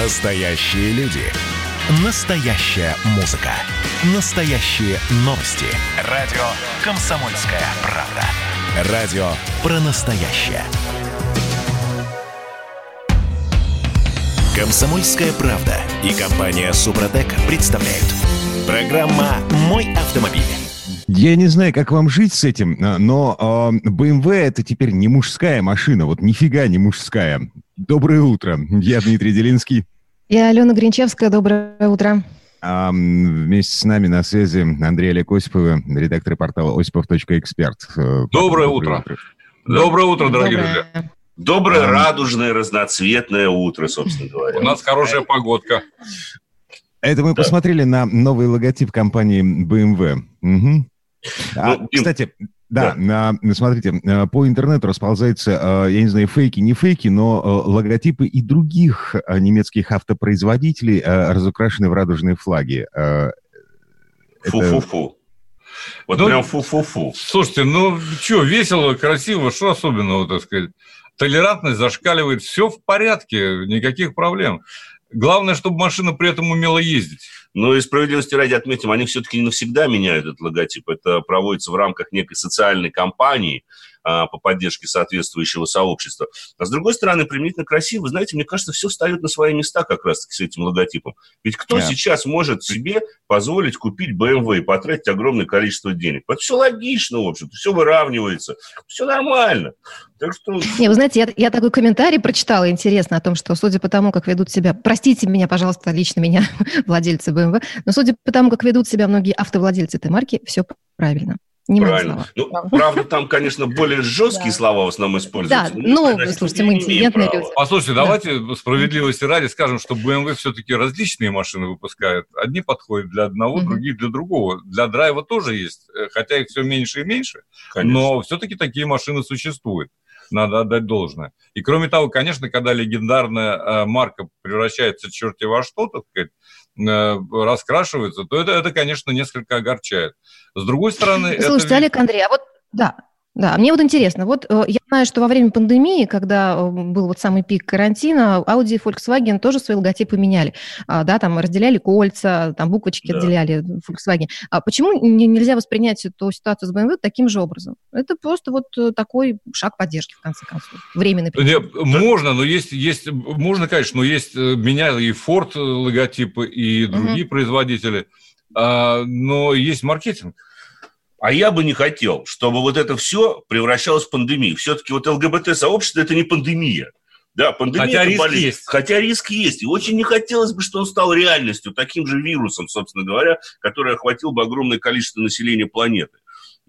Настоящие люди. Настоящая музыка. Настоящие новости. Радио «Комсомольская правда». Радио про настоящее. «Комсомольская правда» и компания «Супротек» представляют. Программа «Мой автомобиль». Я не знаю, как вам жить с этим, но э, BMW это теперь не мужская машина, вот нифига не мужская. Доброе утро, я Дмитрий Делинский. Я Алена Гринчевская, доброе утро. А, вместе с нами на связи Андрей Олег Осипов, редактор портала осипов.эксперт. Доброе, доброе утро. утро. Доброе утро, дорогие доброе. друзья. Доброе, а... радужное, разноцветное утро, собственно говоря. У нас хорошая погодка. Это мы да. посмотрели на новый логотип компании BMW. Угу. А, ну, кстати, да, да. На, смотрите, э, по интернету расползаются, э, я не знаю, фейки, не фейки, но э, логотипы и других немецких автопроизводителей разукрашены в радужные флаги. Фу-фу-фу. Вот ну, прям фу-фу-фу. Слушайте, ну что, весело, красиво, что особенного, так сказать? Толерантность зашкаливает, все в порядке, никаких проблем. Главное, чтобы машина при этом умела ездить. Но и справедливости ради отметим, они все-таки не навсегда меняют этот логотип. Это проводится в рамках некой социальной кампании, по поддержке соответствующего сообщества. А с другой стороны, применительно красиво, знаете, мне кажется, все встает на свои места как раз-таки с этим логотипом. Ведь кто yeah. сейчас может себе позволить купить BMW и потратить огромное количество денег? Это все логично, в общем-то, все выравнивается, все нормально. Так что... Не, вы знаете, я, я такой комментарий прочитала, интересно, о том, что судя по тому, как ведут себя, простите меня, пожалуйста, лично меня, владельцы BMW, но судя по тому, как ведут себя многие автовладельцы этой марки, все правильно. Не Правильно. Ну, правда, там, конечно, более жесткие слова в основном используются. Да, ну, слушайте, мы интеллигентные люди. Послушайте, давайте справедливости ради скажем, что BMW все-таки различные машины выпускают. Одни подходят для одного, другие для другого. Для драйва тоже есть, э, хотя их все меньше и меньше, но все-таки такие машины существуют надо отдать должное. И кроме того, конечно, когда легендарная э, марка превращается черти во что, так сказать, Э, раскрашивается, то это, это, конечно, несколько огорчает. С другой стороны... Слушайте, это... Олег Андрей, а вот да, да, мне вот интересно, вот э, я знаю, что во время пандемии, когда э, был вот самый пик карантина, Audi и Volkswagen тоже свои логотипы меняли, а, да, там разделяли кольца, там буквочки да. отделяли Volkswagen. А почему нельзя воспринять эту ситуацию с BMW таким же образом? Это просто вот э, такой шаг поддержки, в конце концов, временный. Нет, можно, но есть, есть, можно, конечно, но есть, меняли и Ford логотипы, и другие угу. производители, а, но есть маркетинг. А я бы не хотел, чтобы вот это все превращалось в пандемию. Все-таки вот ЛГБТ-сообщество – это не пандемия. Да, пандемия Хотя риск болезнь. есть. Хотя риск есть. И очень не хотелось бы, чтобы он стал реальностью, таким же вирусом, собственно говоря, который охватил бы огромное количество населения планеты.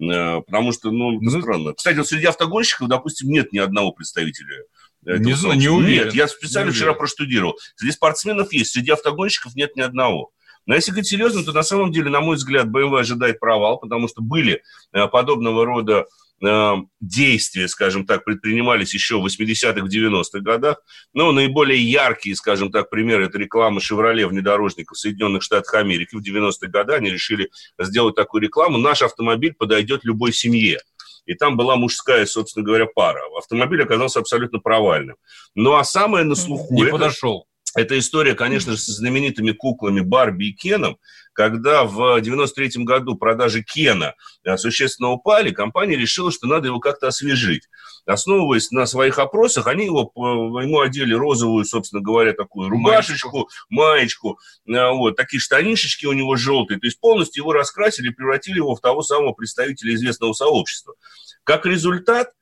Э, потому что, ну, это ну, странно. Кстати, вот среди автогонщиков, допустим, нет ни одного представителя не знаю, не уверен. Нет, я специально не вчера проштудировал. Среди спортсменов есть, среди автогонщиков нет ни одного. Но если говорить серьезно, то на самом деле, на мой взгляд, BMW ожидает провал, потому что были э, подобного рода э, действия, скажем так, предпринимались еще в 80-х, в 90-х годах. Но наиболее яркие, скажем так, примеры – это реклама «Шевроле» внедорожников в Соединенных Штатах Америки. В 90-е годы они решили сделать такую рекламу. Наш автомобиль подойдет любой семье. И там была мужская, собственно говоря, пара. Автомобиль оказался абсолютно провальным. Ну а самое на слуху... Не это... подошел. Это история, конечно же, с знаменитыми куклами Барби и Кеном. Когда в 93 году продажи Кена э, существенно упали, компания решила, что надо его как-то освежить. Основываясь на своих опросах, они его, ему одели розовую, собственно говоря, такую рубашечку, маечку, э, вот, такие штанишечки у него желтые. То есть полностью его раскрасили и превратили его в того самого представителя известного сообщества. Как результат,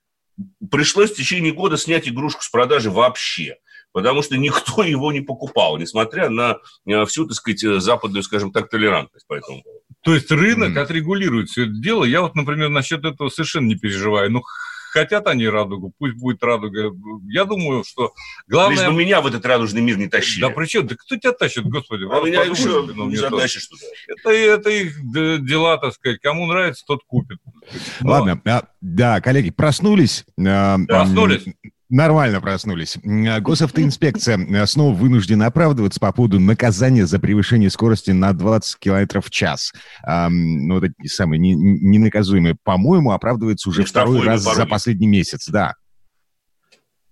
пришлось в течение года снять игрушку с продажи вообще потому что никто его не покупал, несмотря на э, всю, так сказать, э, западную, скажем так, толерантность по этому поводу. То есть рынок mm. отрегулирует все это дело. Я вот, например, насчет этого совершенно не переживаю. Ну, хотят они радугу, пусть будет радуга. Я думаю, что главное... Лишь бы меня в этот радужный мир не тащили. Да при чем? Да кто тебя тащит, господи? А меня еще не затащишь туда. Это, это их дела, так сказать. Кому нравится, тот купит. Ладно, а, да, коллеги, проснулись. А, проснулись. Нормально проснулись. А, госавтоинспекция э, снова вынуждена оправдываться по поводу наказания за превышение скорости на 20 км в час. А, ну, вот эти самые ненаказуемые. По-моему, оправдывается уже второй раз за последний месяц, да.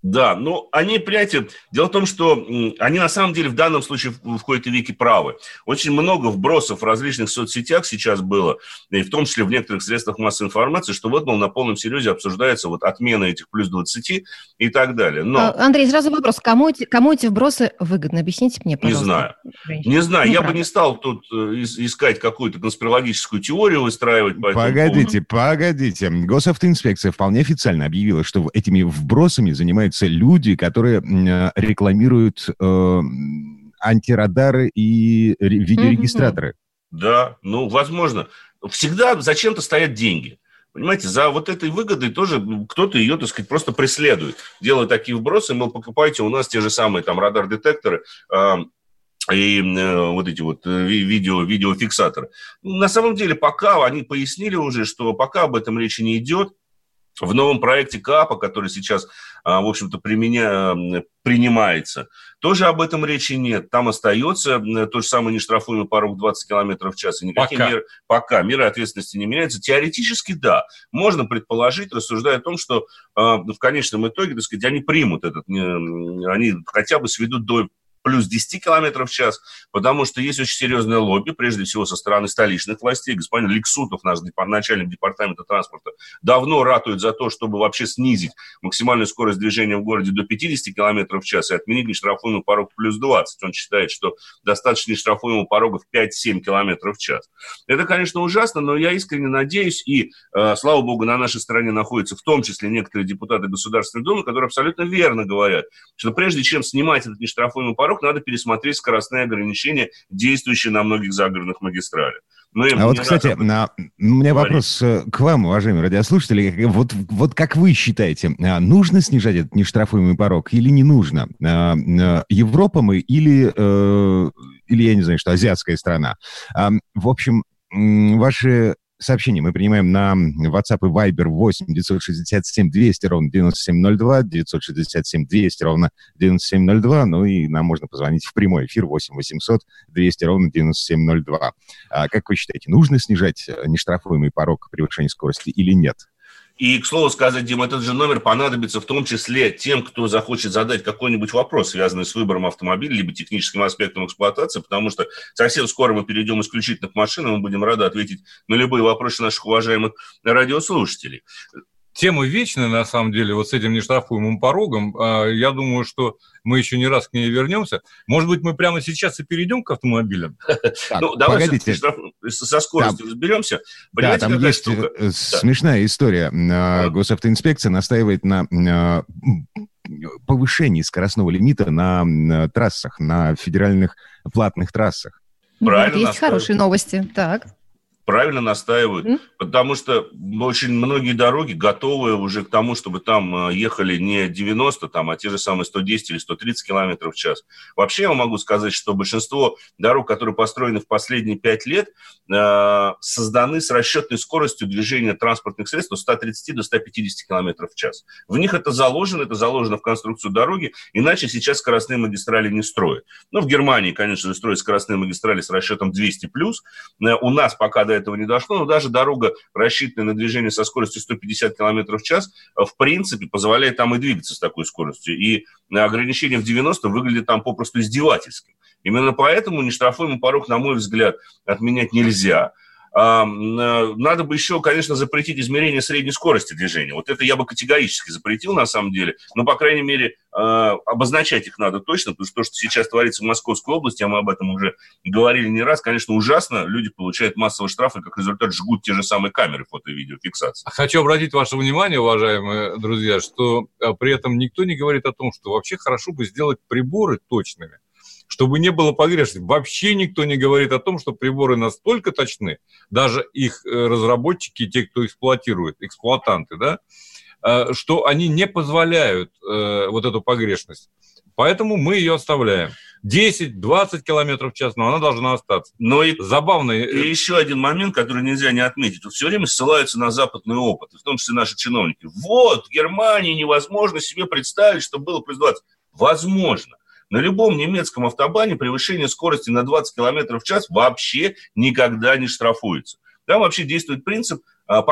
Да, ну, они, понимаете, дело в том, что они на самом деле в данном случае в, в кои-то веки правы. Очень много вбросов в различных соцсетях сейчас было, и в том числе в некоторых средствах массовой информации, что вот, мол, на полном серьезе обсуждается вот отмена этих плюс 20 и так далее. Но... А, Андрей, сразу вопрос, кому эти, кому эти вбросы выгодны? Объясните мне, пожалуйста. Не знаю. Женщина. Не знаю, ну, я правда. бы не стал тут э, искать какую-то конспирологическую теорию выстраивать. По погодите, этому. погодите. Госавтоинспекция вполне официально объявила, что этими вбросами занимается появляются люди, которые рекламируют э, антирадары и видеорегистраторы. Да, ну, возможно. Всегда зачем-то стоят деньги. Понимаете, за вот этой выгодой тоже кто-то ее, так сказать, просто преследует. Делая такие вбросы, мол, покупайте у нас те же самые там радар-детекторы, э, и э, вот эти вот э, видео, видеофиксаторы. На самом деле, пока они пояснили уже, что пока об этом речи не идет, в новом проекте КАПа, который сейчас, в общем-то, применя... принимается, тоже об этом речи нет. Там остается то же самое нештрафуемый порог 20 км в час. И никакие пока. Меры, пока меры ответственности не меняются. Теоретически, да. Можно предположить, рассуждая о том, что а, в конечном итоге, так сказать, они примут этот, они хотя бы сведут до плюс 10 км в час, потому что есть очень серьезное лобби, прежде всего со стороны столичных властей. Господин Лексутов, наш начальник департамента транспорта, давно ратует за то, чтобы вообще снизить максимальную скорость движения в городе до 50 км в час и отменить нештрафуемый порог плюс 20. Он считает, что достаточно нештрафуемого порога в 5-7 км в час. Это, конечно, ужасно, но я искренне надеюсь, и, э, слава богу, на нашей стороне находятся в том числе некоторые депутаты Государственной Думы, которые абсолютно верно говорят, что прежде чем снимать этот нештрафуемый порог, вдруг надо пересмотреть скоростные ограничения, действующие на многих загородных магистралях. Мы а вот, кстати, на, у меня вопрос э, к вам, уважаемые радиослушатели. Вот, вот как вы считаете, а, нужно снижать этот нештрафуемый порог или не нужно? А, а, Европа мы или, э, или я не знаю, что, азиатская страна? В общем, ваши сообщения мы принимаем на WhatsApp и Viber 8 967 200 ровно 9702, 967 200 ровно 9702, ну и нам можно позвонить в прямой эфир 8 800 200 ровно 9702. А как вы считаете, нужно снижать э, нештрафуемый порог превышения скорости или нет? И, к слову сказать, Дим, этот же номер понадобится в том числе тем, кто захочет задать какой-нибудь вопрос, связанный с выбором автомобиля, либо техническим аспектом эксплуатации, потому что совсем скоро мы перейдем исключительно к машинам, мы будем рады ответить на любые вопросы наших уважаемых радиослушателей тема вечная, на самом деле, вот с этим нештрафуемым порогом. А, я думаю, что мы еще не раз к ней вернемся. Может быть, мы прямо сейчас и перейдем к автомобилям? Ну, давайте со скоростью разберемся. Да, там есть э, смешная история. А, госавтоинспекция настаивает на а, повышении скоростного лимита на трассах, на федеральных платных трассах. Правильно. Есть хорошие новости. Так правильно настаивают, mm-hmm. потому что очень многие дороги готовы уже к тому, чтобы там э, ехали не 90, там, а те же самые 110 или 130 километров в час. Вообще я могу сказать, что большинство дорог, которые построены в последние 5 лет, э, созданы с расчетной скоростью движения транспортных средств от 130 до 150 километров в час. В них это заложено, это заложено в конструкцию дороги, иначе сейчас скоростные магистрали не строят. Ну, в Германии, конечно, строят скоростные магистрали с расчетом 200+. Э, у нас пока до этого не дошло, но даже дорога, рассчитанная на движение со скоростью 150 км в час, в принципе, позволяет там и двигаться с такой скоростью. И ограничение в 90 выглядит там попросту издевательским. Именно поэтому нештрафуемый порог, на мой взгляд, отменять нельзя. Э, надо бы еще, конечно, запретить измерение средней скорости движения. Вот это я бы категорически запретил, на самом деле. Но, по крайней мере, э, обозначать их надо точно, потому что то, что сейчас творится в Московской области, а мы об этом уже говорили не раз, конечно, ужасно. Люди получают массовые штрафы, как результат жгут те же самые камеры фото- и видеофиксации. Хочу обратить ваше внимание, уважаемые друзья, что э, при этом никто не говорит о том, что вообще хорошо бы сделать приборы точными чтобы не было погрешности. Вообще никто не говорит о том, что приборы настолько точны, даже их э, разработчики, те, кто эксплуатирует, эксплуатанты, да, э, что они не позволяют э, вот эту погрешность. Поэтому мы ее оставляем. 10-20 километров в час, но она должна остаться. Но и, Забавно. И еще один момент, который нельзя не отметить. Тут все время ссылаются на западный опыт, в том числе наши чиновники. Вот, в Германии невозможно себе представить, что было 20. Возможно. На любом немецком автобане превышение скорости на 20 км в час вообще никогда не штрафуется. Там вообще действует принцип а,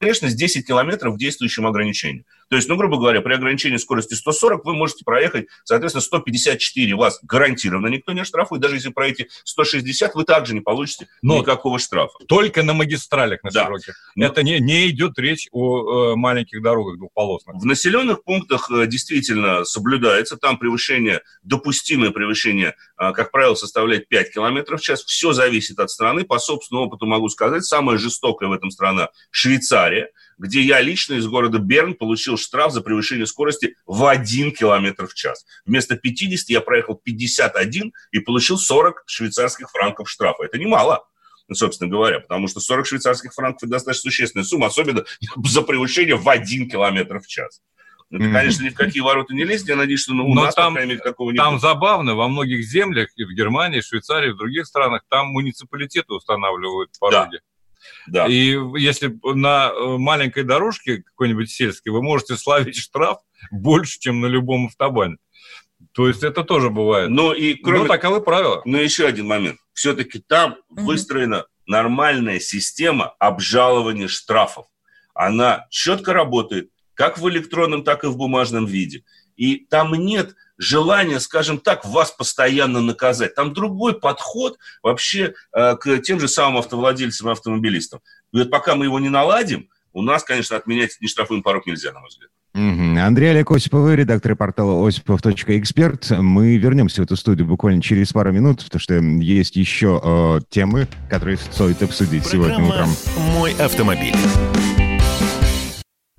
погрешность 10 километров в действующем ограничении. То есть, ну, грубо говоря, при ограничении скорости 140 вы можете проехать, соответственно, 154 вас гарантированно никто не оштрафует. Даже если проедете 160, вы также не получите Но никакого штрафа. Только на магистралях, на да. широких. Но... Это не, не идет речь о э, маленьких дорогах двухполосных. В населенных пунктах э, действительно соблюдается. Там превышение, допустимое превышение, э, как правило, составляет 5 км в час. Все зависит от страны. По собственному опыту могу сказать, самая жестокая в этом страна Швейцария где я лично из города Берн получил штраф за превышение скорости в 1 км в час. Вместо 50 я проехал 51 и получил 40 швейцарских франков штрафа. Это немало собственно говоря, потому что 40 швейцарских франков – это достаточно существенная сумма, особенно за превышение в 1 километр в час. Это, конечно, ни в какие ворота не лезть. Я надеюсь, что ну, у Но нас, там, по крайней мере, такого не Там будет. забавно, во многих землях, и в Германии, и в Швейцарии, и в других странах, там муниципалитеты устанавливают пороги. Да. Да. И если на э, маленькой дорожке какой-нибудь сельской вы можете славить штраф больше, чем на любом автобане. То есть это тоже бывает. Ну и кроме... Ну, таковы правила. Но еще один момент. Все-таки там угу. выстроена нормальная система обжалования штрафов. Она четко работает как в электронном, так и в бумажном виде. И там нет желание, скажем так, вас постоянно наказать. Там другой подход вообще э, к тем же самым автовладельцам и автомобилистам. И вот пока мы его не наладим, у нас, конечно, отменять нештрафуемый порог нельзя, на мой взгляд. Андрей Олег Осипов, редактор портала осипов.эксперт. Мы вернемся в эту студию буквально через пару минут, потому что есть еще э, темы, которые стоит обсудить Программа сегодня утром. «Мой автомобиль».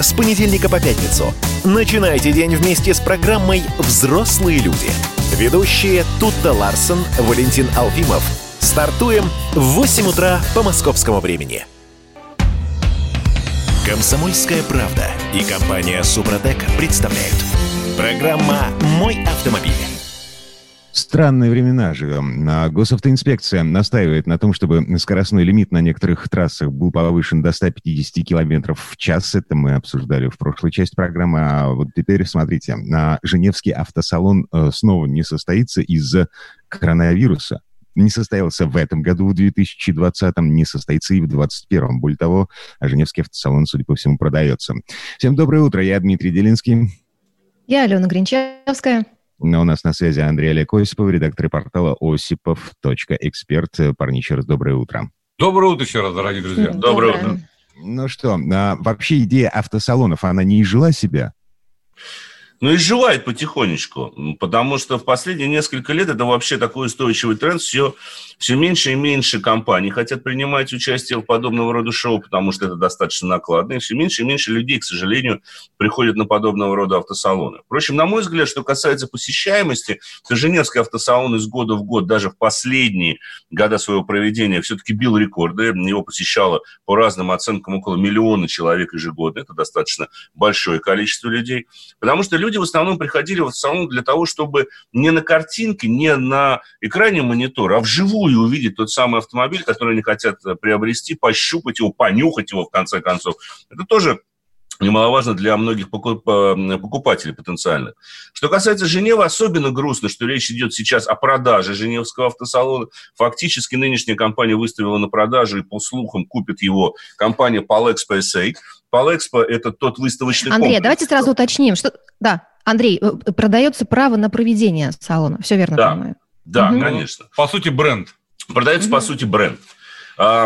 с понедельника по пятницу. Начинайте день вместе с программой «Взрослые люди». Ведущие Тутта Ларсон, Валентин Алфимов. Стартуем в 8 утра по московскому времени. Комсомольская правда и компания Супротек представляют. Программа «Мой автомобиль». Странные времена живем. А госавтоинспекция настаивает на том, чтобы скоростной лимит на некоторых трассах был повышен до 150 км в час. Это мы обсуждали в прошлой части программы. А вот теперь, смотрите, Женевский автосалон э, снова не состоится из-за коронавируса. Не состоялся в этом году, в 2020-м, не состоится и в 2021-м. Более того, Женевский автосалон, судя по всему, продается. Всем доброе утро, я Дмитрий Делинский. Я Алена Гринчевская. Но у нас на связи Андрей Олег Осипов, редактор портала осипов.эксперт. Парни, еще раз доброе утро. Доброе утро еще раз, дорогие друзья. Доброе, доброе утро. Ну что, а, вообще идея автосалонов, она не изжила себя? ну, изживает потихонечку, потому что в последние несколько лет это вообще такой устойчивый тренд, все, все меньше и меньше компаний хотят принимать участие в подобного рода шоу, потому что это достаточно накладно, и все меньше и меньше людей, к сожалению, приходят на подобного рода автосалоны. Впрочем, на мой взгляд, что касается посещаемости, то Женевский автосалон из года в год, даже в последние года своего проведения, все-таки бил рекорды, его посещало по разным оценкам около миллиона человек ежегодно, это достаточно большое количество людей, потому что люди в основном приходили в салон для того, чтобы не на картинке, не на экране монитора, а вживую увидеть тот самый автомобиль, который они хотят приобрести, пощупать его, понюхать его, в конце концов. Это тоже немаловажно для многих покупателей потенциальных. Что касается Женевы, особенно грустно, что речь идет сейчас о продаже Женевского автосалона. Фактически нынешняя компания выставила на продажу, и по слухам купит его компания Palexpo SA. Palexpo – это тот выставочный Андрей, комплекс. давайте сразу уточним, что... Да, Андрей, э, продается право на проведение салона, все верно да, понимаю? Да, угу. конечно. По сути, бренд. Продается, угу. по сути, бренд.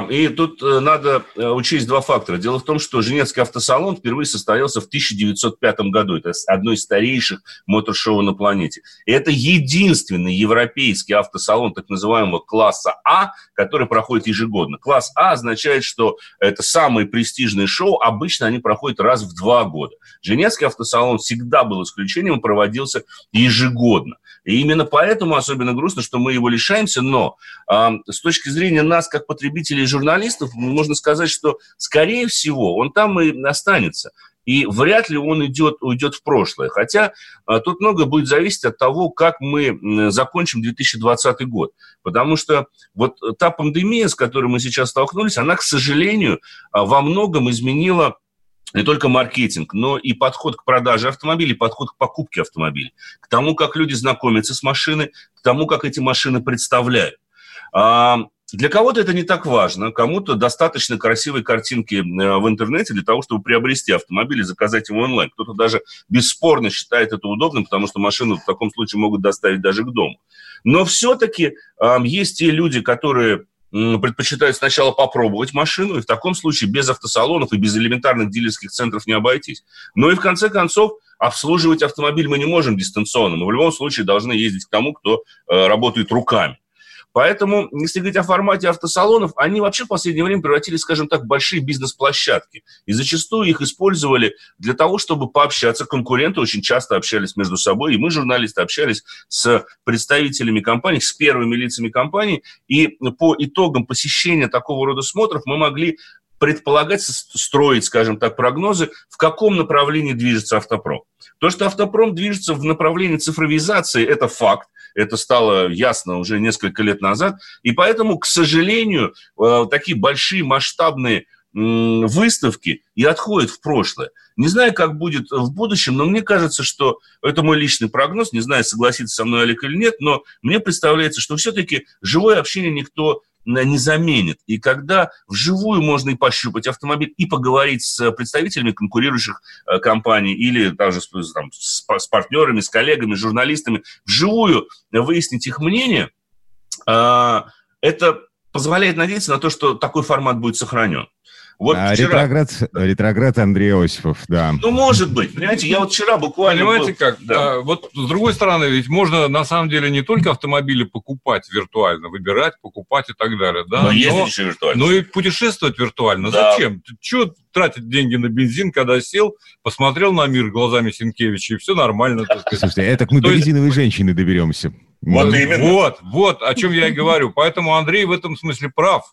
И тут э, надо э, учесть два фактора. Дело в том, что Женевский автосалон впервые состоялся в 1905 году. Это одно из старейших мотор-шоу на планете. И это единственный европейский автосалон так называемого класса А, который проходит ежегодно. Класс А означает, что это самые престижные шоу. Обычно они проходят раз в два года. Женевский автосалон всегда был исключением и проводился ежегодно. И именно поэтому особенно грустно, что мы его лишаемся, но э, с точки зрения нас, как потребителей и журналистов, можно сказать, что, скорее всего, он там и останется. и вряд ли он идет, уйдет в прошлое. Хотя а, тут много будет зависеть от того, как мы закончим 2020 год. Потому что вот та пандемия, с которой мы сейчас столкнулись, она, к сожалению, а, во многом изменила не только маркетинг, но и подход к продаже автомобилей, подход к покупке автомобилей, к тому, как люди знакомятся с машиной, к тому, как эти машины представляют. Для кого-то это не так важно, кому-то достаточно красивой картинки э, в интернете для того, чтобы приобрести автомобиль и заказать его онлайн. Кто-то даже бесспорно считает это удобным, потому что машину в таком случае могут доставить даже к дому. Но все-таки э, есть те люди, которые предпочитают сначала попробовать машину, и в таком случае без автосалонов и без элементарных дилерских центров не обойтись. Но и в конце концов обслуживать автомобиль мы не можем дистанционно. Мы в любом случае должны ездить к тому, кто э, работает руками. Поэтому, если говорить о формате автосалонов, они вообще в последнее время превратились, скажем так, в большие бизнес-площадки. И зачастую их использовали для того, чтобы пообщаться. Конкуренты очень часто общались между собой, и мы, журналисты, общались с представителями компаний, с первыми лицами компаний. И по итогам посещения такого рода смотров мы могли предполагать, строить, скажем так, прогнозы, в каком направлении движется автопром. То, что автопром движется в направлении цифровизации, это факт. Это стало ясно уже несколько лет назад. И поэтому, к сожалению, э, такие большие масштабные выставки и отходят в прошлое. Не знаю, как будет в будущем, но мне кажется, что это мой личный прогноз, не знаю, согласится со мной Олег или нет, но мне представляется, что все-таки живое общение никто не заменит. И когда вживую можно и пощупать автомобиль, и поговорить с представителями конкурирующих э, компаний или даже там, с, с партнерами, с коллегами, журналистами, вживую выяснить их мнение, а, это позволяет надеяться на то, что такой формат будет сохранен. Вот а, вчера... ретроград, ретроград Андрей Осипов, да. Ну, может быть. Понимаете, я вот вчера буквально... Понимаете был... как? Да. А, вот с другой стороны, ведь можно на самом деле не только автомобили покупать виртуально, выбирать, покупать и так далее. Да? Но, но ездить еще виртуально. Но и путешествовать виртуально. Да. Зачем? Чего тратить деньги на бензин, когда сел, посмотрел на мир глазами Сенкевича, и все нормально. Так. Слушайте, это мы То до есть... резиновой женщины доберемся. Вот, вот именно. Вот, вот, о чем я и говорю. Поэтому Андрей в этом смысле прав.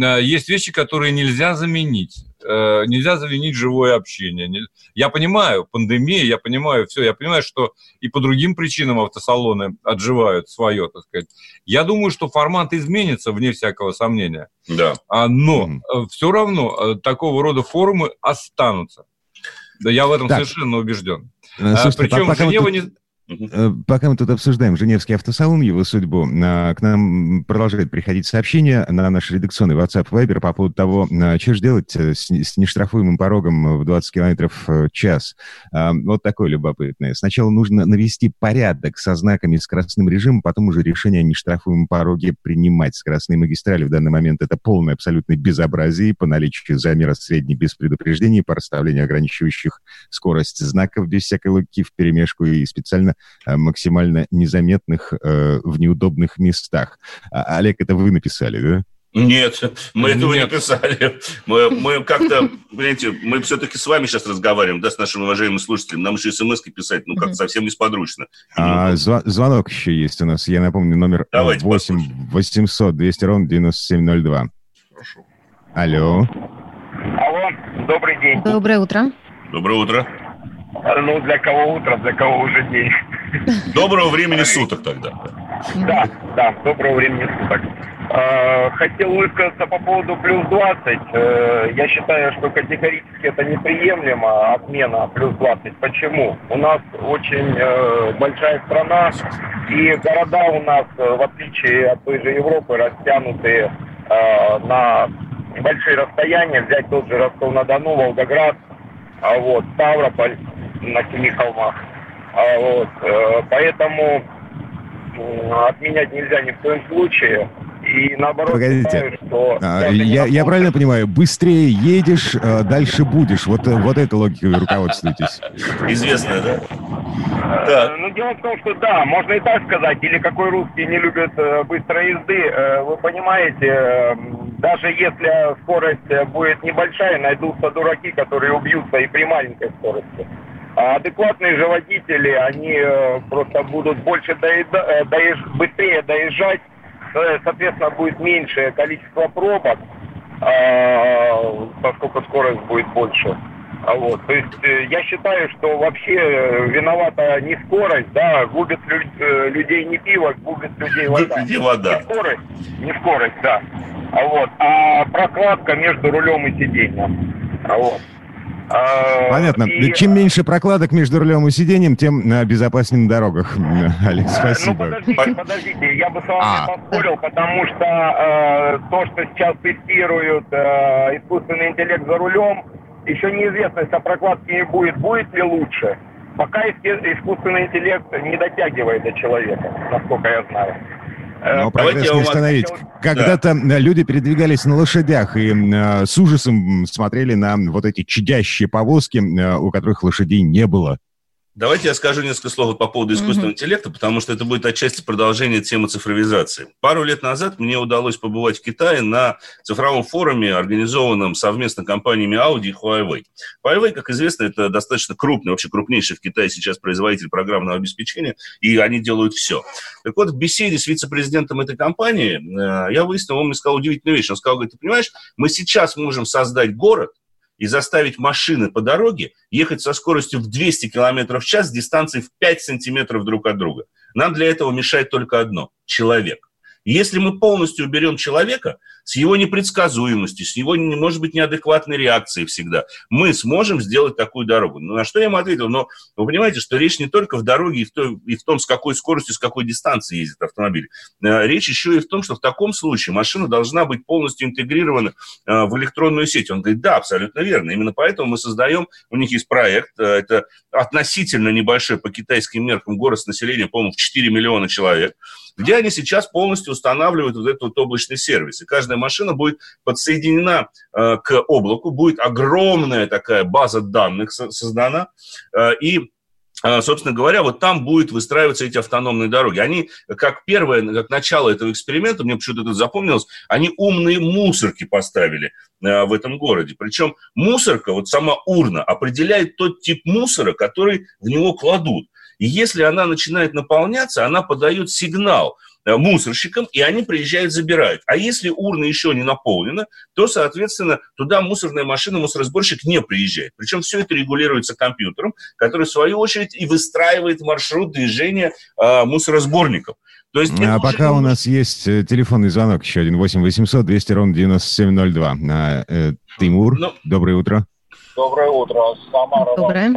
Э, есть вещи, которые нельзя заменить. Э, нельзя заменить живое общение. Я понимаю, пандемия, я понимаю все, я понимаю, что и по другим причинам автосалоны отживают свое, так сказать. Я думаю, что формат изменится, вне всякого сомнения. Да. А, но mm-hmm. все равно такого рода форумы останутся. Да, я в этом так. совершенно убежден. Слушайте, Причем Женева вот... не Э, пока мы тут обсуждаем Женевский автосалон, его судьбу, к нам продолжает приходить сообщения на наш редакционный WhatsApp Viber по поводу того, что же делать э, с нештрафуемым порогом в 20 км в час. А, вот такое любопытное. Сначала нужно навести порядок со знаками скоростным режимом, потом уже решение о нештрафуемом пороге принимать. Скоростные магистрали в данный момент это полное абсолютное безобразие по наличию замера средней без предупреждения, по расставлению ограничивающих скорость знаков без всякой логики в перемешку и специально Э, максимально незаметных э, в неудобных местах. А, Олег, это вы написали, да? Нет, мы этого Нет. не писали. Мы, мы как-то, понимаете, мы все-таки с вами сейчас разговариваем, да, с нашими уважаемыми слушателями. Нам еще смс писать, ну, как-то совсем несподручно. А, зв- звонок еще есть у нас. Я напомню, номер Давайте 8 800 200 ровно 9702. Прошу. Алло. Алло, добрый день. Доброе утро. Доброе утро. Ну, для кого утро, для кого уже день. Доброго времени суток тогда. Да, да, доброго времени суток. А, хотел высказаться по поводу плюс 20. Э, я считаю, что категорически это неприемлемо, отмена плюс 20. Почему? У нас очень э, большая страна, и города у нас, э, в отличие от той же Европы, растянуты на большие расстояния. Взять тот же Ростов-на-Дону, Волгоград, а вот, Ставрополь на Семи холмах. А вот, э, поэтому отменять нельзя ни в коем случае. И наоборот, Погодите, считаю, что... А, я, я правильно понимаю, быстрее едешь, э, дальше будешь. Вот, э, вот этой логикой руководствуетесь. Известно, да? Да. Ну, дело в том, что да, можно и так сказать. Или какой русский не любит быстрой езды. Вы понимаете, даже если скорость будет небольшая, найдутся дураки, которые убьются и при маленькой скорости. А адекватные же водители, они э, просто будут больше доеда, э, доезж, быстрее доезжать, э, соответственно, будет меньшее количество пробок, а, поскольку скорость будет больше. А вот, то есть э, я считаю, что вообще э, виновата не скорость, да, губит лю- людей не пиво, губит людей вода. Не вода. Не скорость, не скорость, да. А вот, а прокладка между рулем и сиденьем. А вот. А, Понятно. И... Чем меньше прокладок между рулем и сиденьем, тем безопаснее на дорогах. Алекс, ну, спасибо. Ну, подождите, подождите, я бы с вами а. поспорил, потому что э, то, что сейчас тестируют э, искусственный интеллект за рулем, еще неизвестно, если прокладки не будет, будет ли лучше. Пока искусственный интеллект не дотягивает до человека, насколько я знаю. Но прогресс не остановить. Когда-то да. люди передвигались на лошадях и э, с ужасом смотрели на вот эти чадящие повозки, э, у которых лошадей не было. Давайте я скажу несколько слов по поводу искусственного mm-hmm. интеллекта, потому что это будет отчасти продолжение темы цифровизации. Пару лет назад мне удалось побывать в Китае на цифровом форуме, организованном совместно компаниями Audi и Huawei. Huawei, как известно, это достаточно крупный, вообще крупнейший в Китае сейчас производитель программного обеспечения, и они делают все. Так вот, в беседе с вице-президентом этой компании э, я выяснил, он мне сказал удивительную вещь. Он сказал, говорит, ты понимаешь, мы сейчас можем создать город, и заставить машины по дороге ехать со скоростью в 200 км в час с дистанцией в 5 сантиметров друг от друга. Нам для этого мешает только одно – человек. Если мы полностью уберем человека с его непредсказуемостью, с его, может быть, неадекватной реакцией всегда, мы сможем сделать такую дорогу. Ну, на что я ему ответил? Но вы понимаете, что речь не только в дороге и в, том, и в том, с какой скоростью, с какой дистанции ездит автомобиль. Э, речь еще и в том, что в таком случае машина должна быть полностью интегрирована э, в электронную сеть. Он говорит, да, абсолютно верно. Именно поэтому мы создаем, у них есть проект, э, это относительно небольшой по китайским меркам город с населением, по-моему, в 4 миллиона человек, где они сейчас полностью устанавливают вот этот вот облачный сервис. И каждая машина будет подсоединена э, к облаку, будет огромная такая база данных создана, э, и э, собственно говоря, вот там будут выстраиваться эти автономные дороги. Они, как первое, как начало этого эксперимента, мне почему-то это запомнилось, они умные мусорки поставили э, в этом городе. Причем мусорка, вот сама урна, определяет тот тип мусора, который в него кладут. И если она начинает наполняться, она подает сигнал э, мусорщикам, и они приезжают, забирают. А если урна еще не наполнена, то, соответственно, туда мусорная машина, мусоросборщик не приезжает. Причем все это регулируется компьютером, который, в свою очередь, и выстраивает маршрут движения э, мусоросборников. То есть а пока не... у нас есть э, телефонный звонок еще один, 8 800 200 ровно 9702. А, э, Тимур, ну, доброе утро. Доброе утро. Самара. Доброе.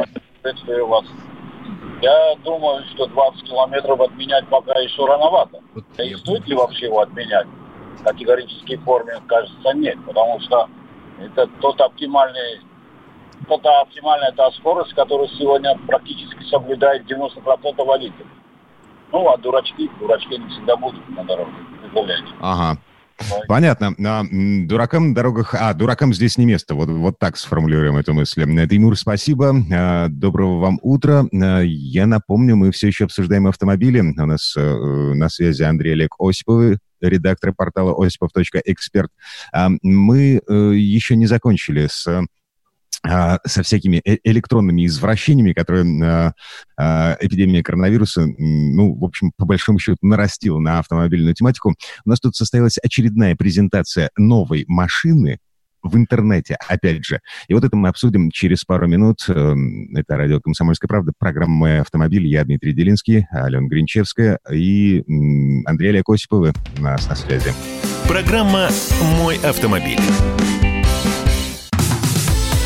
Вас. Я думаю, что 20 километров отменять пока еще рановато. Да и стоит ли вообще его отменять? В категорической форме, кажется, нет. Потому что это тот оптимальный тот оптимальная та скорость, которую сегодня практически соблюдает 90% водителей. Ну, а дурачки, дурачки не всегда будут на дороге, Ага. Понятно. А, дуракам на дорогах... А, дуракам здесь не место. Вот, вот так сформулируем эту мысль. Тимур, спасибо. А, доброго вам утра. А, я напомню, мы все еще обсуждаем автомобили. У нас э, на связи Андрей Олег Осиповый, редактор портала осипов.эксперт. Мы э, еще не закончили с а, со всякими э, электронными извращениями, которые а, а, эпидемия коронавируса, ну, в общем, по большому счету, нарастила на автомобильную тематику. У нас тут состоялась очередная презентация новой машины, в интернете, опять же. И вот это мы обсудим через пару минут. Эм, это радио «Комсомольская правда», программа «Мой автомобиль». Я Дмитрий Делинский, Алена Гринчевская и Андрей Олег Осиповы у нас на связи. Программа «Мой автомобиль».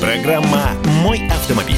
Программа «Мой автомобиль».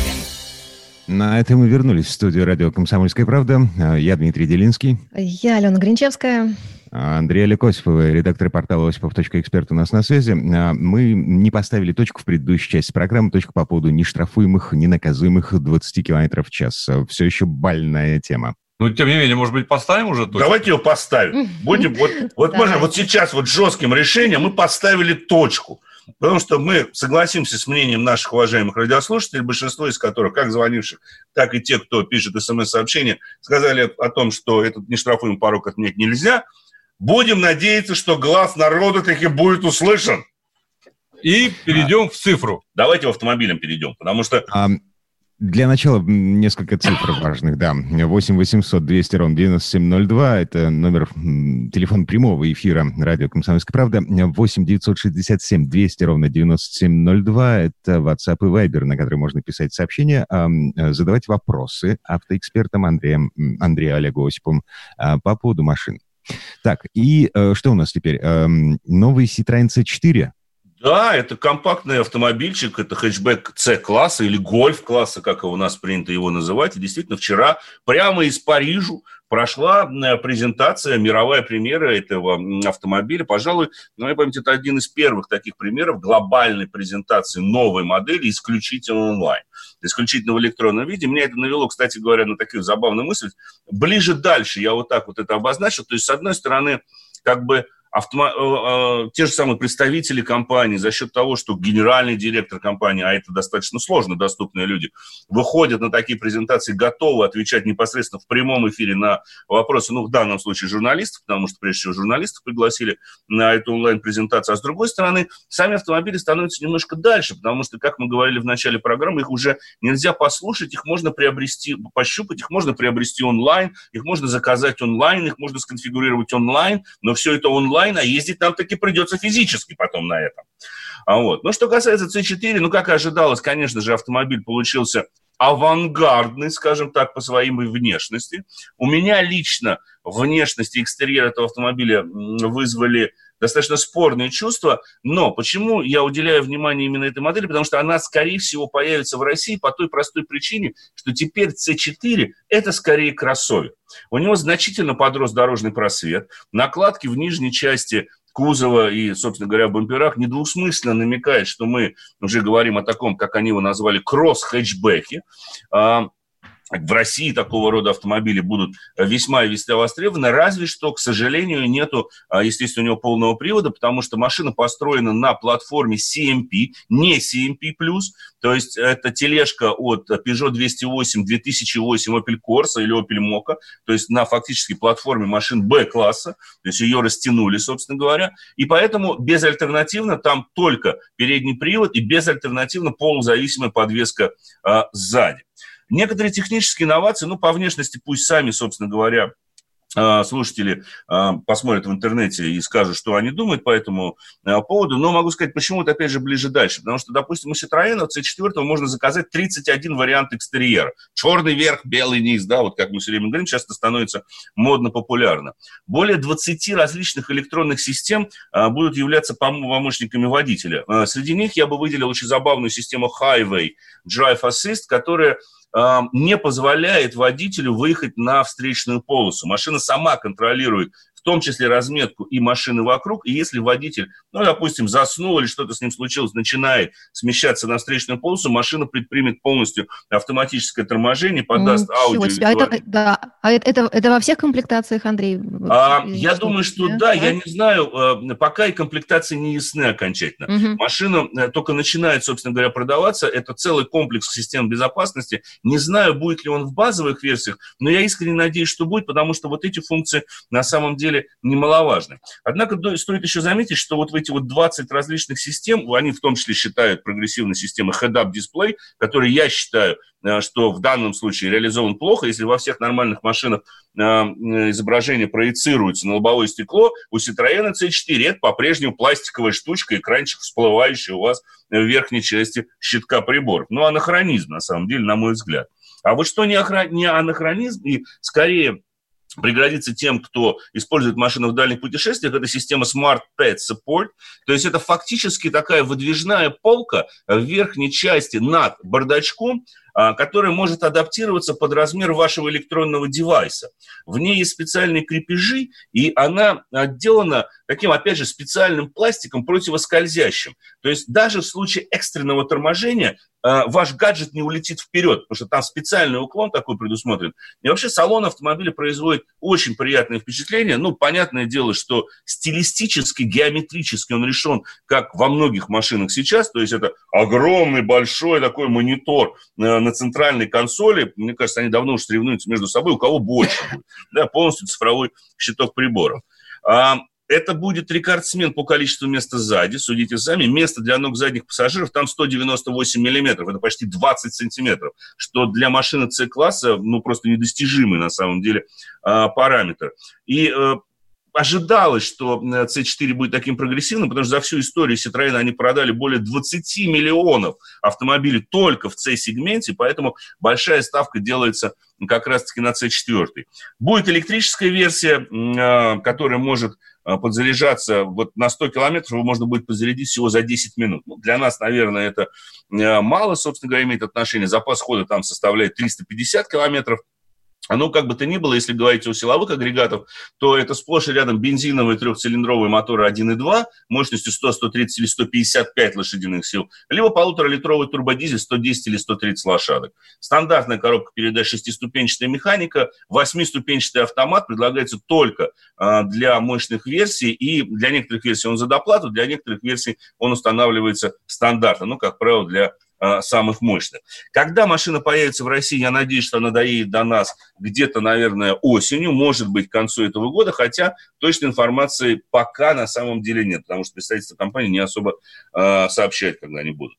На этом мы вернулись в студию радио «Комсомольская правда». Я Дмитрий Делинский. Я Алена Гринчевская. Андрей Олег Осипов, редактор портала осипов.эксперт у нас на связи. Мы не поставили точку в предыдущей части программы, точку по поводу нештрафуемых, ненаказуемых 20 км в час. Все еще больная тема. Ну, тем не менее, может быть, поставим уже точку? Давайте ее поставим. Будем, вот, вот можно, вот сейчас вот жестким решением мы поставили точку. Потому что мы согласимся с мнением наших уважаемых радиослушателей, большинство из которых, как звонивших, так и те, кто пишет смс-сообщения, сказали о том, что этот нештрафуемый порог отменять нельзя. Будем надеяться, что глаз народа таки будет услышан. И перейдем а. в цифру. Давайте в автомобилям перейдем, потому что... А, для начала несколько цифр важных, да. 8 800 200 ровно 9702, это номер, телефон прямого эфира радио «Комсомольская правда». 8 967 200 ровно 9702, это WhatsApp и Viber, на который можно писать сообщения, задавать вопросы автоэкспертам Андреем, Андрею Олегу Осиповым по поводу машин. Так, и э, что у нас теперь? Новый Citroёn C4 да, это компактный автомобильчик, это хэтчбэк C-класса или гольф-класса, как у нас принято его называть. И действительно, вчера прямо из Парижа прошла э, презентация, мировая премьера этого автомобиля. Пожалуй, на моей памяти, это один из первых таких примеров глобальной презентации новой модели исключительно онлайн, исключительно в электронном виде. Меня это навело, кстати говоря, на такую забавную мысль. Ближе дальше я вот так вот это обозначил. То есть, с одной стороны, как бы автомо... Э, э, те же самые представители компании за счет того, что генеральный директор компании, а это достаточно сложно доступные люди, выходят на такие презентации, готовы отвечать непосредственно в прямом эфире на вопросы, ну, в данном случае журналистов, потому что, прежде всего, журналистов пригласили на эту онлайн-презентацию. А с другой стороны, сами автомобили становятся немножко дальше, потому что, как мы говорили в начале программы, их уже нельзя послушать, их можно приобрести, пощупать, их можно приобрести онлайн, их можно заказать онлайн, их можно сконфигурировать онлайн, но все это онлайн онлайн, а ездить нам таки придется физически потом на этом. А вот. Ну, что касается C4, ну, как и ожидалось, конечно же, автомобиль получился авангардный, скажем так, по своей внешности. У меня лично внешность и экстерьер этого автомобиля вызвали достаточно спорные чувства, но почему я уделяю внимание именно этой модели? Потому что она, скорее всего, появится в России по той простой причине, что теперь C4 – это скорее кроссовер. У него значительно подрос дорожный просвет, накладки в нижней части кузова и, собственно говоря, бамперах недвусмысленно намекает, что мы уже говорим о таком, как они его назвали, кросс-хэтчбеке. В России такого рода автомобили будут весьма и весьма востребованы, разве что, к сожалению, нету, а, естественно, у него полного привода, потому что машина построена на платформе CMP, не CMP+, то есть это тележка от Peugeot 208, 2008 Opel Corsa или Opel Mokka, то есть на фактически платформе машин B-класса, то есть ее растянули, собственно говоря, и поэтому безальтернативно там только передний привод и безальтернативно полузависимая подвеска а, сзади. Некоторые технические инновации, ну, по внешности пусть сами, собственно говоря, а, слушатели а, посмотрят в интернете и скажут, что они думают по этому а, поводу. Но могу сказать, почему это, опять же, ближе дальше. Потому что, допустим, у Citroёn в C4 можно заказать 31 вариант экстерьера. Черный верх, белый низ, да, вот как мы все время говорим, часто становится модно популярно. Более 20 различных электронных систем будут являться помощниками водителя. Среди них я бы выделил очень забавную систему Highway Drive Assist, которая не позволяет водителю выехать на встречную полосу. Машина сама контролирует том числе разметку и машины вокруг. И если водитель, ну, допустим, заснул или что-то с ним случилось, начинает смещаться на встречную полосу, машина предпримет полностью автоматическое торможение, подаст Ничего аудио. Себе. А это, да, а это, это, это во всех комплектациях, Андрей? А, я думаю, что да, да, я не знаю, э, пока и комплектации не ясны окончательно. Угу. Машина э, только начинает, собственно говоря, продаваться. Это целый комплекс систем безопасности. Не знаю, будет ли он в базовых версиях, но я искренне надеюсь, что будет, потому что вот эти функции на самом деле деле немаловажны. Однако стоит еще заметить, что вот в эти вот 20 различных систем, они в том числе считают прогрессивной системой head-up display, который я считаю, э, что в данном случае реализован плохо. Если во всех нормальных машинах э, изображение проецируется на лобовое стекло, у Citroёn C4 это по-прежнему пластиковая штучка, экранчик всплывающий у вас в верхней части щитка приборов. Ну, анахронизм, на самом деле, на мой взгляд. А вот что не, анахронизм, и скорее пригодится тем, кто использует машину в дальних путешествиях, это система Smart Pet Support. То есть это фактически такая выдвижная полка в верхней части над бардачком, которая может адаптироваться под размер вашего электронного девайса. В ней есть специальные крепежи, и она отделана таким, опять же, специальным пластиком противоскользящим. То есть даже в случае экстренного торможения Э, ваш гаджет не улетит вперед, потому что там специальный уклон такой предусмотрен. И вообще салон автомобиля производит очень приятное впечатление. Ну, понятное дело, что стилистически, геометрически он решен, как во многих машинах сейчас. То есть это огромный, большой такой монитор э, на центральной консоли. Мне кажется, они давно уже соревнуются между собой, у кого больше будет. Да, полностью цифровой щиток приборов. А, это будет рекордсмен по количеству места сзади, судите сами. Место для ног задних пассажиров там 198 миллиметров, это почти 20 сантиметров, что для машины С-класса, ну, просто недостижимый на самом деле а, параметр. И э, ожидалось, что C4 будет таким прогрессивным, потому что за всю историю Citroёn они продали более 20 миллионов автомобилей только в C-сегменте, поэтому большая ставка делается как раз-таки на C4. Будет электрическая версия, а, которая может а, подзаряжаться вот на 100 километров его можно будет подзарядить всего за 10 минут. Ну, для нас, наверное, это а, мало, собственно говоря, имеет отношение. Запас хода там составляет 350 километров. Оно как бы то ни было, если говорить о силовых агрегатах, то это сплошь и рядом бензиновые трехцилиндровые моторы 1.2 мощностью 100, 130 или 155 лошадиных сил, либо полуторалитровый турбодизель 110 или 130 лошадок. Стандартная коробка передач шестиступенчатая механика, восьмиступенчатый автомат предлагается только а, для мощных версий, и для некоторых версий он за доплату, для некоторых версий он устанавливается стандартно, ну, как правило, для самых мощных. Когда машина появится в России, я надеюсь, что она доедет до нас где-то, наверное, осенью, может быть, к концу этого года, хотя точной информации пока на самом деле нет, потому что представительство компании не особо э, сообщает, когда они будут.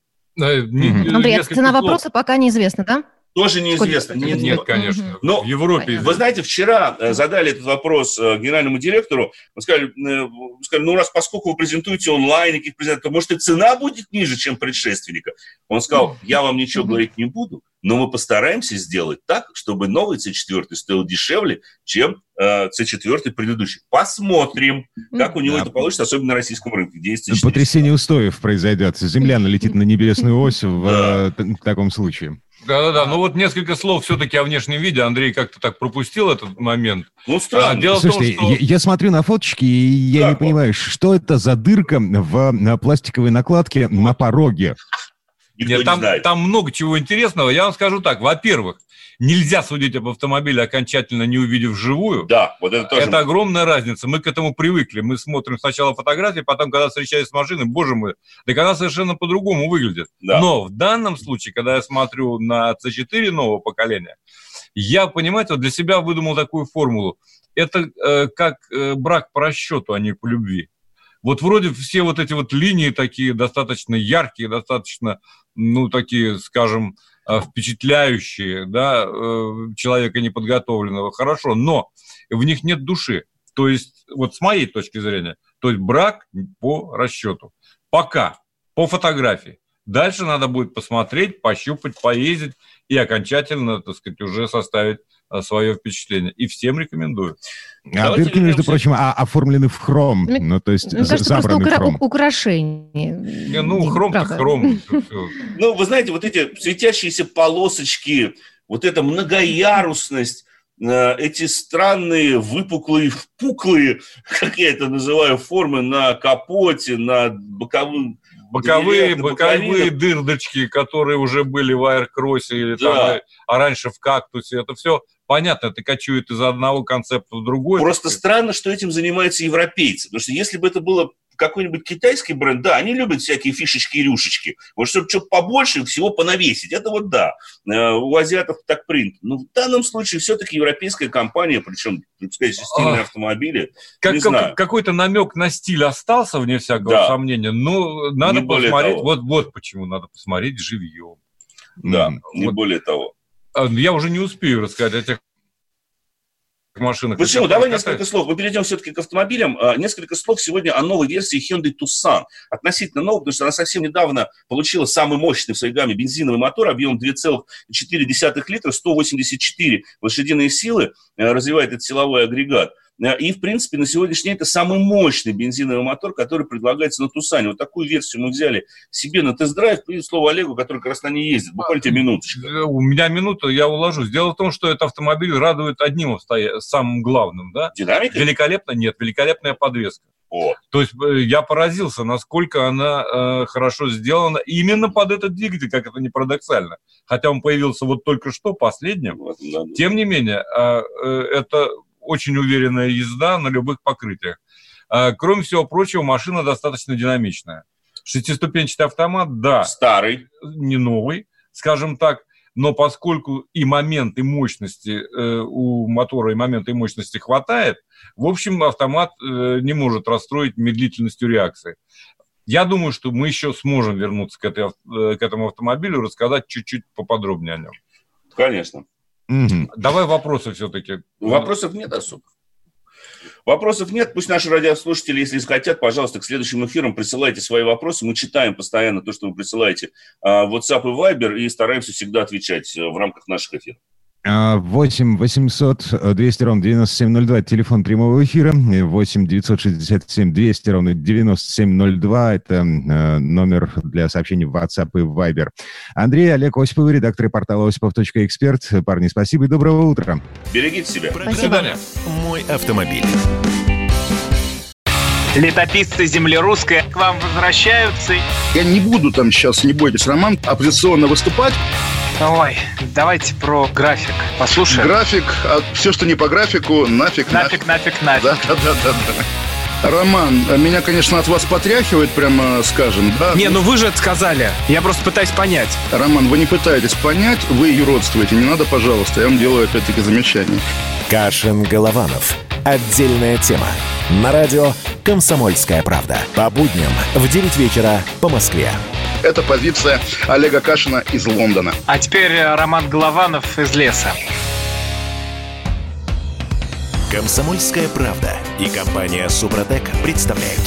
Андрей, а цена вопроса пока неизвестна, да? Тоже неизвестно. Нет, нет, конечно. Но в Европе. Вы знаете, вчера э, задали этот вопрос э, генеральному директору. Мы сказали, э, сказали, ну раз поскольку вы презентуете онлайн, каких презентов, то может и цена будет ниже, чем предшественника. Он сказал, я вам ничего говорить не буду, но мы постараемся сделать так, чтобы новый C4 стоил дешевле, чем э, C4 предыдущий. Посмотрим, как у него да. это получится, особенно на российском рынке, где есть Потрясение устоев произойдет. Земля налетит на небесную ось в таком случае. Да-да-да, ну вот несколько слов все-таки о внешнем виде. Андрей как-то так пропустил этот момент. Ну, странно. А, дело Слушайте, в том, что... я, я смотрю на фоточки, и я да, не понимаю, что это за дырка в на пластиковой накладке на пороге. Нет, там, не там много чего интересного. Я вам скажу так. Во-первых, нельзя судить об автомобиле окончательно не увидев живую. Да, вот это тоже. Это огромная разница. Мы к этому привыкли. Мы смотрим сначала фотографии, потом, когда встречаюсь с машиной, боже мой, так она совершенно по-другому выглядит. Да. Но в данном случае, когда я смотрю на C4 нового поколения, я, понимаете, вот для себя выдумал такую формулу. Это э, как э, брак по расчету, а не по любви. Вот вроде все вот эти вот линии такие достаточно яркие, достаточно, ну, такие, скажем, Э, впечатляющие, да, э, человека неподготовленного, хорошо, но в них нет души. То есть, вот с моей точки зрения, то есть брак по расчету. Пока, по фотографии. Дальше надо будет посмотреть, пощупать, поездить и окончательно, так сказать, уже составить Э, свое впечатление. И всем рекомендую. А дырки, между прочим, а, оформлены в хром. Мне, ну, то есть мне кажется, просто укра- хром. украшение. Не, ну, хром-то хром. Ну, вы знаете, вот эти светящиеся полосочки, вот эта многоярусность, э, эти странные выпуклые, впуклые, как я это называю, формы на капоте, на боковом боковые, боковые дырдочки, которые уже были в аэркроссе или да. там, а раньше в кактусе, это все понятно, это кочует из одного концепта в другой. Просто странно, что этим занимаются европейцы. Потому что если бы это было какой-нибудь китайский бренд, да, они любят всякие фишечки и рюшечки. Вот чтобы что-то побольше всего понавесить, это вот да. Э, у азиатов так принято. Но в данном случае все-таки европейская компания, причем, сказать, стильные автомобили, как, не знаю. Какой-то намек на стиль остался, вне всякого да. сомнения, но надо не посмотреть, вот, вот почему надо посмотреть живьем. Да, вот. не более того. А, я уже не успею рассказать о тех машинах. Почему? Давай несколько слов. Мы перейдем все-таки к автомобилям. А, несколько слов сегодня о новой версии Hyundai Tucson. Относительно новой, потому что она совсем недавно получила самый мощный в своей гамме бензиновый мотор объемом 2,4 литра, 184 лошадиные силы, э, развивает этот силовой агрегат. Э, и, в принципе, на сегодняшний день это самый мощный бензиновый мотор, который предлагается на Тусане. Вот такую версию мы взяли себе на тест-драйв. И слово Олегу, который как раз на ней ездит. Буквально тебе минуточка. Э, у меня минута, я уложусь. Дело в том, что этот автомобиль радует одним самым главным. Да? Динамика? Великолепно? Нет, великолепная подвеска. О. То есть э, я поразился, насколько она э, хорошо сделана именно под этот двигатель, как это не парадоксально. Хотя он появился вот только что, последним. Вот, да, да. Тем не менее, э, э, это очень уверенная езда на любых покрытиях. Э, кроме всего прочего, машина достаточно динамичная. Шестиступенчатый автомат, да. Старый. Не новый, скажем так но поскольку и момент, и мощности э, у мотора, и момента, и мощности хватает, в общем, автомат э, не может расстроить медлительностью реакции. Я думаю, что мы еще сможем вернуться к, этой, э, к этому автомобилю, рассказать чуть-чуть поподробнее о нем. Конечно. Угу. Давай вопросы все-таки. Вопросов нет особо. Вопросов нет. Пусть наши радиослушатели, если хотят, пожалуйста, к следующим эфирам присылайте свои вопросы. Мы читаем постоянно то, что вы присылаете а, в WhatsApp и Viber, и стараемся всегда отвечать э, в рамках наших эфиров. 8 800 200 ровно 9702, телефон прямого эфира. 8 967 200 ровно 9702, это э, номер для сообщений в WhatsApp и Viber. Андрей Олег Осипов, редактор портала осипов.эксперт. Парни, спасибо и доброго утра. Берегите себя. Спасибо. Мой автомобиль. Летописцы земли русской к вам возвращаются. Я не буду там сейчас, не бойтесь, Роман, оппозиционно выступать. Ой, давайте про график послушаем. График, а все, что не по графику, нафиг, нафиг. Нафиг, нафиг, нафиг. Да, да, да, да. да. Роман, меня, конечно, от вас потряхивает, прямо скажем, да? Не, ну вы же это сказали. Я просто пытаюсь понять. Роман, вы не пытаетесь понять, вы юродствуете. Не надо, пожалуйста, я вам делаю опять-таки замечание. Кашин-Голованов. Отдельная тема. На радио «Комсомольская правда». По будням в 9 вечера по Москве. Это позиция Олега Кашина из Лондона. А теперь э, Роман Голованов из леса. Комсомольская правда и компания Супротек представляют.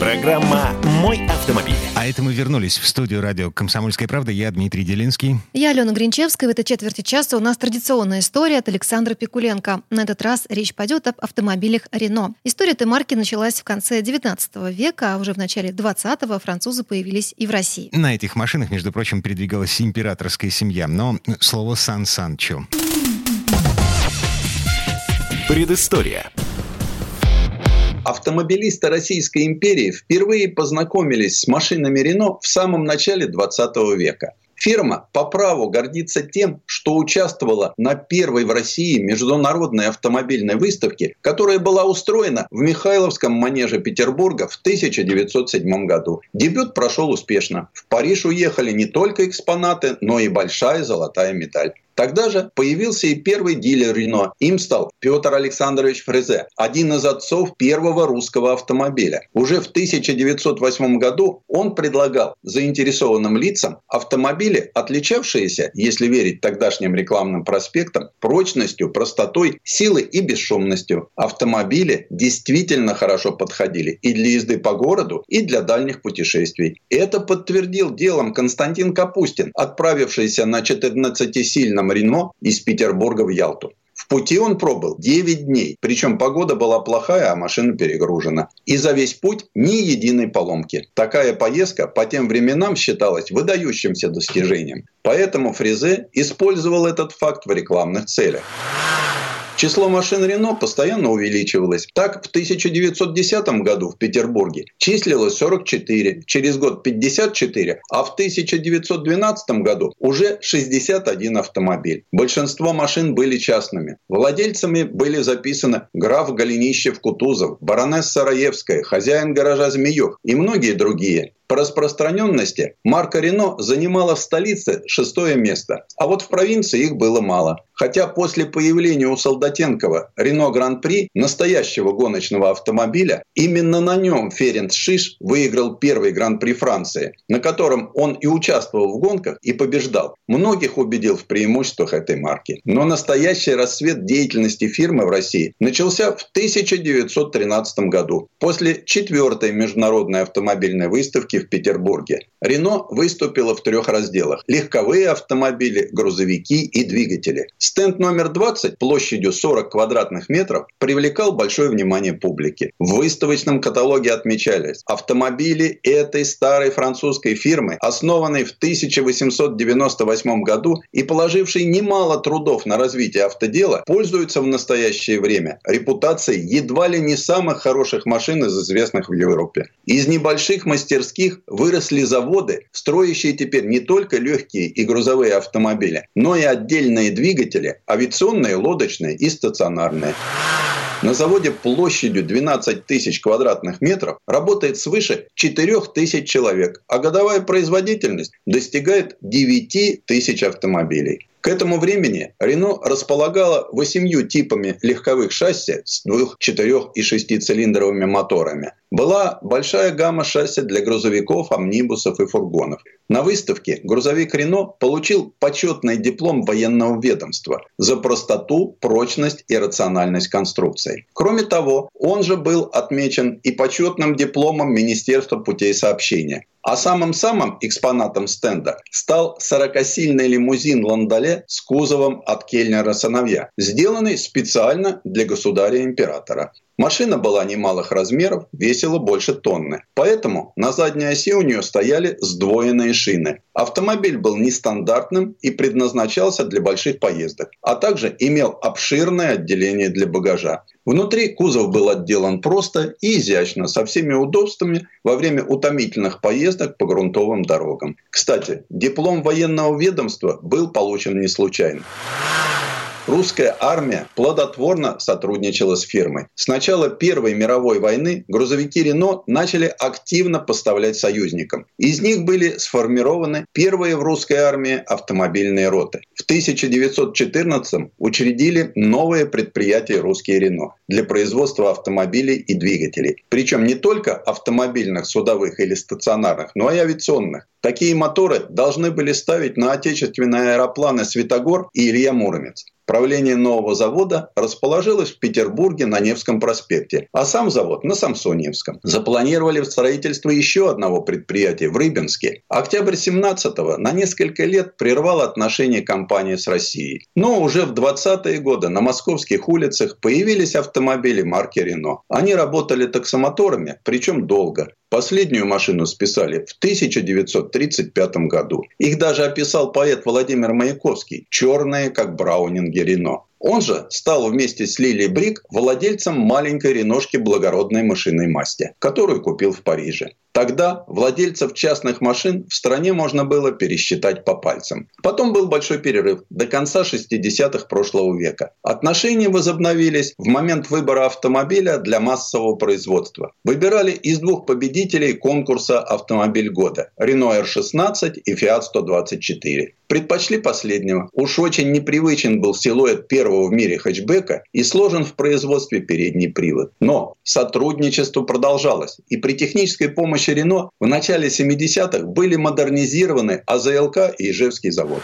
Программа «Мой автомобиль». А это мы вернулись в студию радио «Комсомольская правда». Я Дмитрий Делинский. Я Алена Гринчевская. В этой четверти часа у нас традиционная история от Александра Пикуленко. На этот раз речь пойдет об автомобилях «Рено». История этой марки началась в конце 19 века, а уже в начале 20-го французы появились и в России. На этих машинах, между прочим, передвигалась императорская семья. Но слово «Сан Санчо». Предыстория. Автомобилисты Российской империи впервые познакомились с машинами Рено в самом начале 20 века. Фирма по праву гордится тем, что участвовала на первой в России международной автомобильной выставке, которая была устроена в Михайловском манеже Петербурга в 1907 году. Дебют прошел успешно. В Париж уехали не только экспонаты, но и большая золотая медаль. Тогда же появился и первый дилер Рено. Им стал Петр Александрович Фрезе, один из отцов первого русского автомобиля. Уже в 1908 году он предлагал заинтересованным лицам автомобили, отличавшиеся, если верить тогдашним рекламным проспектам, прочностью, простотой, силой и бесшумностью. Автомобили действительно хорошо подходили и для езды по городу, и для дальних путешествий. Это подтвердил делом Константин Капустин, отправившийся на 14-сильном на Рено из Петербурга в Ялту. В пути он пробыл 9 дней, причем погода была плохая, а машина перегружена. И за весь путь ни единой поломки. Такая поездка по тем временам считалась выдающимся достижением. Поэтому Фрезе использовал этот факт в рекламных целях. Число машин Рено постоянно увеличивалось. Так, в 1910 году в Петербурге числилось 44, через год 54, а в 1912 году уже 61 автомобиль. Большинство машин были частными. Владельцами были записаны граф Голенищев-Кутузов, баронесса Раевская, хозяин гаража Змеев и многие другие. По распространенности марка Рено занимала в столице шестое место, а вот в провинции их было мало. Хотя после появления у Солдатенкова Рено Гран-при, настоящего гоночного автомобиля, именно на нем Ференц Шиш выиграл первый Гран-при Франции, на котором он и участвовал в гонках и побеждал. Многих убедил в преимуществах этой марки. Но настоящий рассвет деятельности фирмы в России начался в 1913 году, после четвертой международной автомобильной выставки выставки в Петербурге Рено выступила в трех разделах – легковые автомобили, грузовики и двигатели. Стенд номер 20 площадью 40 квадратных метров привлекал большое внимание публики. В выставочном каталоге отмечались автомобили этой старой французской фирмы, основанной в 1898 году и положившей немало трудов на развитие автодела, пользуются в настоящее время репутацией едва ли не самых хороших машин из известных в Европе. Из небольших мастерских выросли заводы, строящие теперь не только легкие и грузовые автомобили, но и отдельные двигатели, авиационные, лодочные и стационарные. На заводе площадью 12 тысяч квадратных метров работает свыше 4 тысяч человек, а годовая производительность достигает 9 тысяч автомобилей. К этому времени Рено располагала восемью типами легковых шасси с двух, четырех и шестицилиндровыми моторами. Была большая гамма шасси для грузовиков, амнибусов и фургонов. На выставке грузовик Рено получил почетный диплом военного ведомства за простоту, прочность и рациональность конструкции. Кроме того, он же был отмечен и почетным дипломом Министерства путей сообщения. А самым-самым экспонатом стенда стал 40-сильный лимузин Ландале с кузовом от Кельнера сыновья, сделанный специально для государя-императора. Машина была немалых размеров, весила больше тонны. Поэтому на задней оси у нее стояли сдвоенные шины. Автомобиль был нестандартным и предназначался для больших поездок, а также имел обширное отделение для багажа. Внутри кузов был отделан просто и изящно, со всеми удобствами во время утомительных поездок по грунтовым дорогам. Кстати, диплом военного ведомства был получен не случайно. Русская армия плодотворно сотрудничала с фирмой. С начала Первой мировой войны грузовики Рено начали активно поставлять союзникам. Из них были сформированы первые в русской армии автомобильные роты. В 1914 учредили новое предприятие «Русские Рено» для производства автомобилей и двигателей. Причем не только автомобильных, судовых или стационарных, но и авиационных. Такие моторы должны были ставить на отечественные аэропланы «Светогор» и «Илья Муромец». Правление нового завода расположилось в Петербурге на Невском проспекте, а сам завод на Самсоньевском. Запланировали строительство еще одного предприятия в Рыбинске. Октябрь 17-го на несколько лет прервал отношения компании с Россией. Но уже в 20-е годы на московских улицах появились автомобили марки «Рено». Они работали таксомоторами, причем долго. Последнюю машину списали в 1935 году. Их даже описал поэт Владимир Маяковский «Черные, как браунинги Рено». Он же стал вместе с Лили Брик владельцем маленькой реношки благородной машинной масти, которую купил в Париже. Тогда владельцев частных машин в стране можно было пересчитать по пальцам. Потом был большой перерыв до конца 60-х прошлого века. Отношения возобновились в момент выбора автомобиля для массового производства. Выбирали из двух победителей конкурса «Автомобиль года» – Renault R16 и Fiat 124. Предпочли последнего. Уж очень непривычен был силуэт первого в мире хэтчбека и сложен в производстве передний привод. Но сотрудничество продолжалось. И при технической помощи Рено в начале 70-х были модернизированы АЗЛК и Ижевский завод.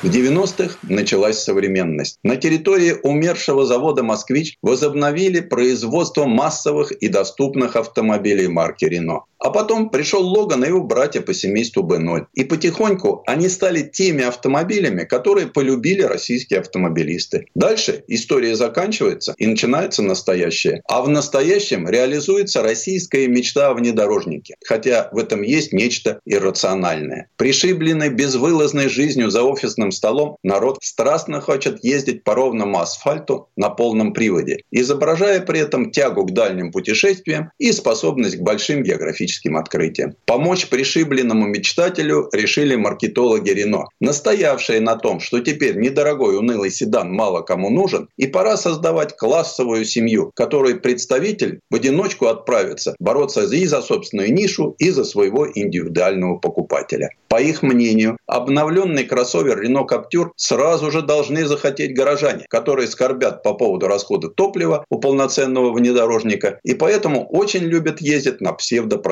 В 90-х началась современность. На территории умершего завода «Москвич» возобновили производство массовых и доступных автомобилей марки «Рено». А потом пришел Логан и его братья по семейству Б0. И потихоньку они стали теми автомобилями, которые полюбили российские автомобилисты. Дальше история заканчивается и начинается настоящее. А в настоящем реализуется российская мечта о внедорожнике. Хотя в этом есть нечто иррациональное. Пришибленный безвылазной жизнью за офисным столом, народ страстно хочет ездить по ровному асфальту на полном приводе, изображая при этом тягу к дальним путешествиям и способность к большим географическим техническим открытием. Помочь пришибленному мечтателю решили маркетологи Рено, настоявшие на том, что теперь недорогой унылый седан мало кому нужен, и пора создавать классовую семью, которой представитель в одиночку отправится бороться и за собственную нишу, и за своего индивидуального покупателя. По их мнению, обновленный кроссовер Renault Captur сразу же должны захотеть горожане, которые скорбят по поводу расхода топлива у полноценного внедорожника и поэтому очень любят ездить на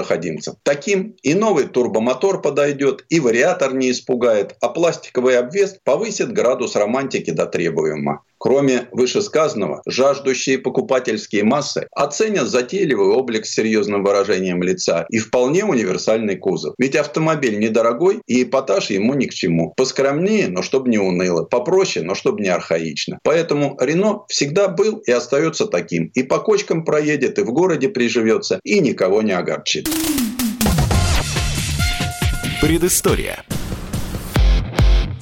псевдопроходимцев. Таким и новый турбомотор подойдет, и вариатор не испугает, а пластиковый обвес повысит градус романтики до требуемого. Кроме вышесказанного, жаждущие покупательские массы оценят затейливый облик с серьезным выражением лица и вполне универсальный кузов. Ведь автомобиль недорогой, и эпатаж ему ни к чему. Поскромнее, но чтобы не уныло. Попроще, но чтобы не архаично. Поэтому Рено всегда был и остается таким. И по кочкам проедет, и в городе приживется, и никого не огорчит. Предыстория.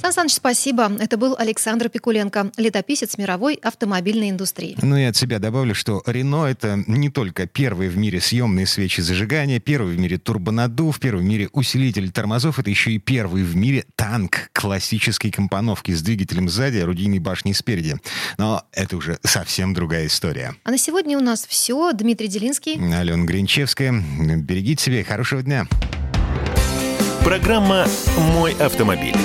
Сан Саныч, спасибо. Это был Александр Пикуленко, летописец мировой автомобильной индустрии. Ну и от себя добавлю, что Рено — это не только первый в мире съемные свечи зажигания, первый в мире турбонаддув, первый в мире усилитель тормозов, это еще и первый в мире танк классической компоновки с двигателем сзади, орудийной башней спереди. Но это уже совсем другая история. А на сегодня у нас все. Дмитрий Делинский. Алена Гринчевская. Берегите себя и хорошего дня. Программа «Мой автомобиль».